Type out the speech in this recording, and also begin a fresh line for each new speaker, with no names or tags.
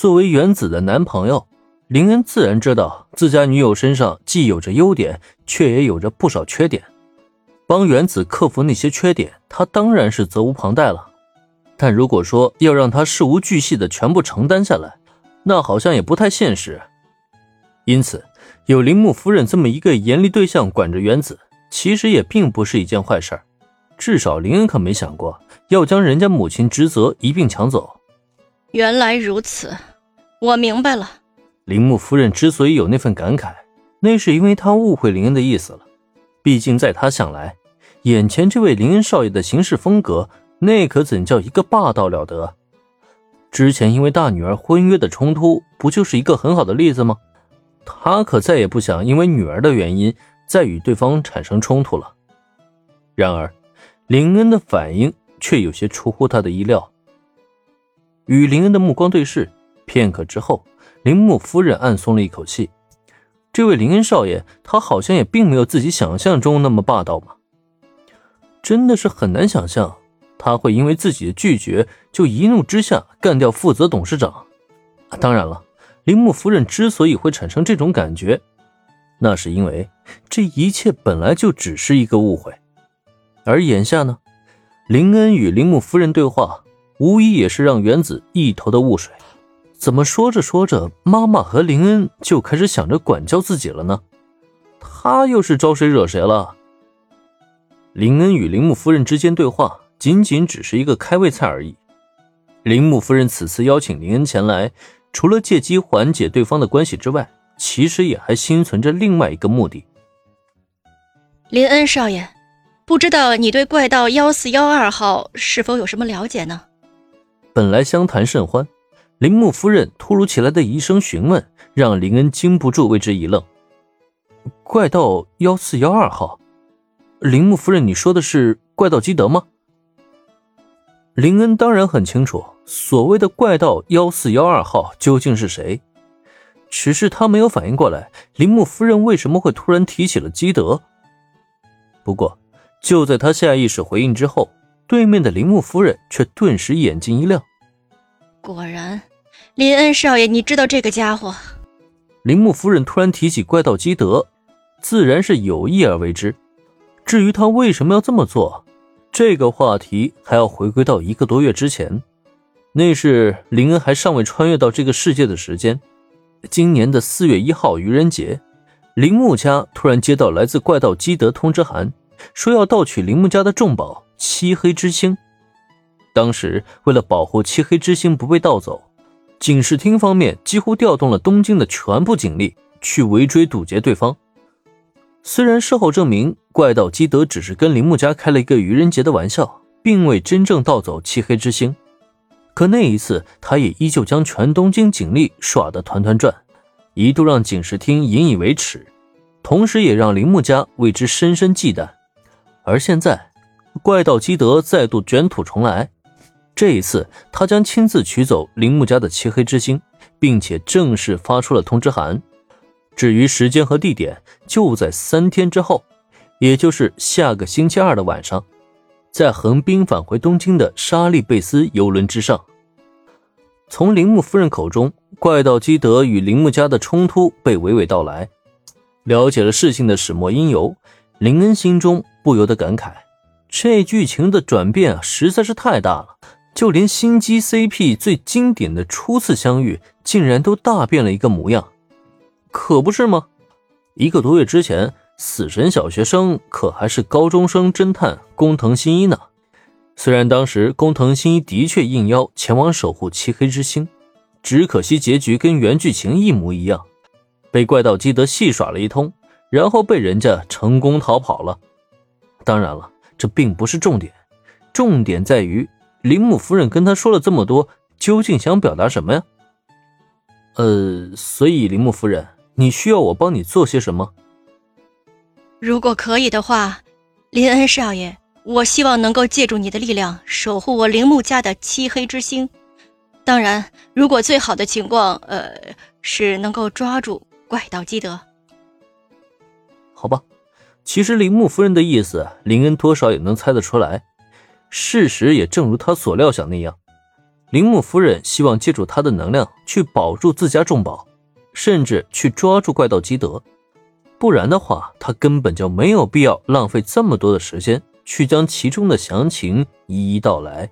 作为原子的男朋友，林恩自然知道自家女友身上既有着优点，却也有着不少缺点。帮原子克服那些缺点，他当然是责无旁贷了。但如果说要让他事无巨细的全部承担下来，那好像也不太现实。因此，有铃木夫人这么一个严厉对象管着原子，其实也并不是一件坏事至少林恩可没想过要将人家母亲职责一并抢走。
原来如此。我明白了，
铃木夫人之所以有那份感慨，那是因为她误会林恩的意思了。毕竟在她想来，眼前这位林恩少爷的行事风格，那可怎叫一个霸道了得？之前因为大女儿婚约的冲突，不就是一个很好的例子吗？他可再也不想因为女儿的原因再与对方产生冲突了。然而，林恩的反应却有些出乎他的意料。与林恩的目光对视。片刻之后，铃木夫人暗松了一口气。这位林恩少爷，他好像也并没有自己想象中那么霸道嘛。真的是很难想象，他会因为自己的拒绝就一怒之下干掉负责董事长。当然了，铃木夫人之所以会产生这种感觉，那是因为这一切本来就只是一个误会。而眼下呢，林恩与铃木夫人对话，无疑也是让原子一头的雾水。怎么说着说着，妈妈和林恩就开始想着管教自己了呢？他又是招谁惹谁了？林恩与铃木夫人之间对话，仅仅只是一个开胃菜而已。铃木夫人此次邀请林恩前来，除了借机缓解对方的关系之外，其实也还心存着另外一个目的。
林恩少爷，不知道你对怪盗幺四幺二号是否有什么了解呢？
本来相谈甚欢。铃木夫人突如其来的一声询问，让林恩禁不住为之一愣。怪盗幺四幺二号，铃木夫人，你说的是怪盗基德吗？林恩当然很清楚，所谓的怪盗幺四幺二号究竟是谁，只是他没有反应过来，铃木夫人为什么会突然提起了基德。不过，就在他下意识回应之后，对面的铃木夫人却顿时眼睛一亮，
果然。林恩少爷，你知道这个家伙？
铃木夫人突然提起怪盗基德，自然是有意而为之。至于他为什么要这么做，这个话题还要回归到一个多月之前，那是林恩还尚未穿越到这个世界的时间。今年的四月一号愚人节，铃木家突然接到来自怪盗基德通知函，说要盗取铃木家的重宝漆黑之星。当时为了保护漆黑之星不被盗走。警视厅方面几乎调动了东京的全部警力去围追堵截对方。虽然事后证明怪盗基德只是跟铃木家开了一个愚人节的玩笑，并未真正盗走漆黑之星，可那一次他也依旧将全东京警力耍得团团转，一度让警视厅引以为耻，同时也让铃木家为之深深忌惮。而现在，怪盗基德再度卷土重来。这一次，他将亲自取走铃木家的漆黑之星，并且正式发出了通知函。至于时间和地点，就在三天之后，也就是下个星期二的晚上，在横滨返回东京的沙利贝斯游轮之上。从铃木夫人口中，怪盗基德与铃木家的冲突被娓娓道来，了解了事情的始末因由，林恩心中不由得感慨：这剧情的转变啊，实在是太大了。就连心机 CP 最经典的初次相遇，竟然都大变了一个模样，可不是吗？一个多月之前，死神小学生可还是高中生侦探工藤新一呢。虽然当时工藤新一的确应邀前往守护漆黑之星，只可惜结局跟原剧情一模一样，被怪盗基德戏耍了一通，然后被人家成功逃跑了。当然了，这并不是重点，重点在于。铃木夫人跟他说了这么多，究竟想表达什么呀？呃，所以铃木夫人，你需要我帮你做些什么？
如果可以的话，林恩少爷，我希望能够借助你的力量守护我铃木家的漆黑之星。当然，如果最好的情况，呃，是能够抓住怪盗基德。
好吧，其实铃木夫人的意思，林恩多少也能猜得出来。事实也正如他所料想那样，铃木夫人希望借助他的能量去保住自家重宝，甚至去抓住怪盗基德。不然的话，他根本就没有必要浪费这么多的时间去将其中的详情一一道来。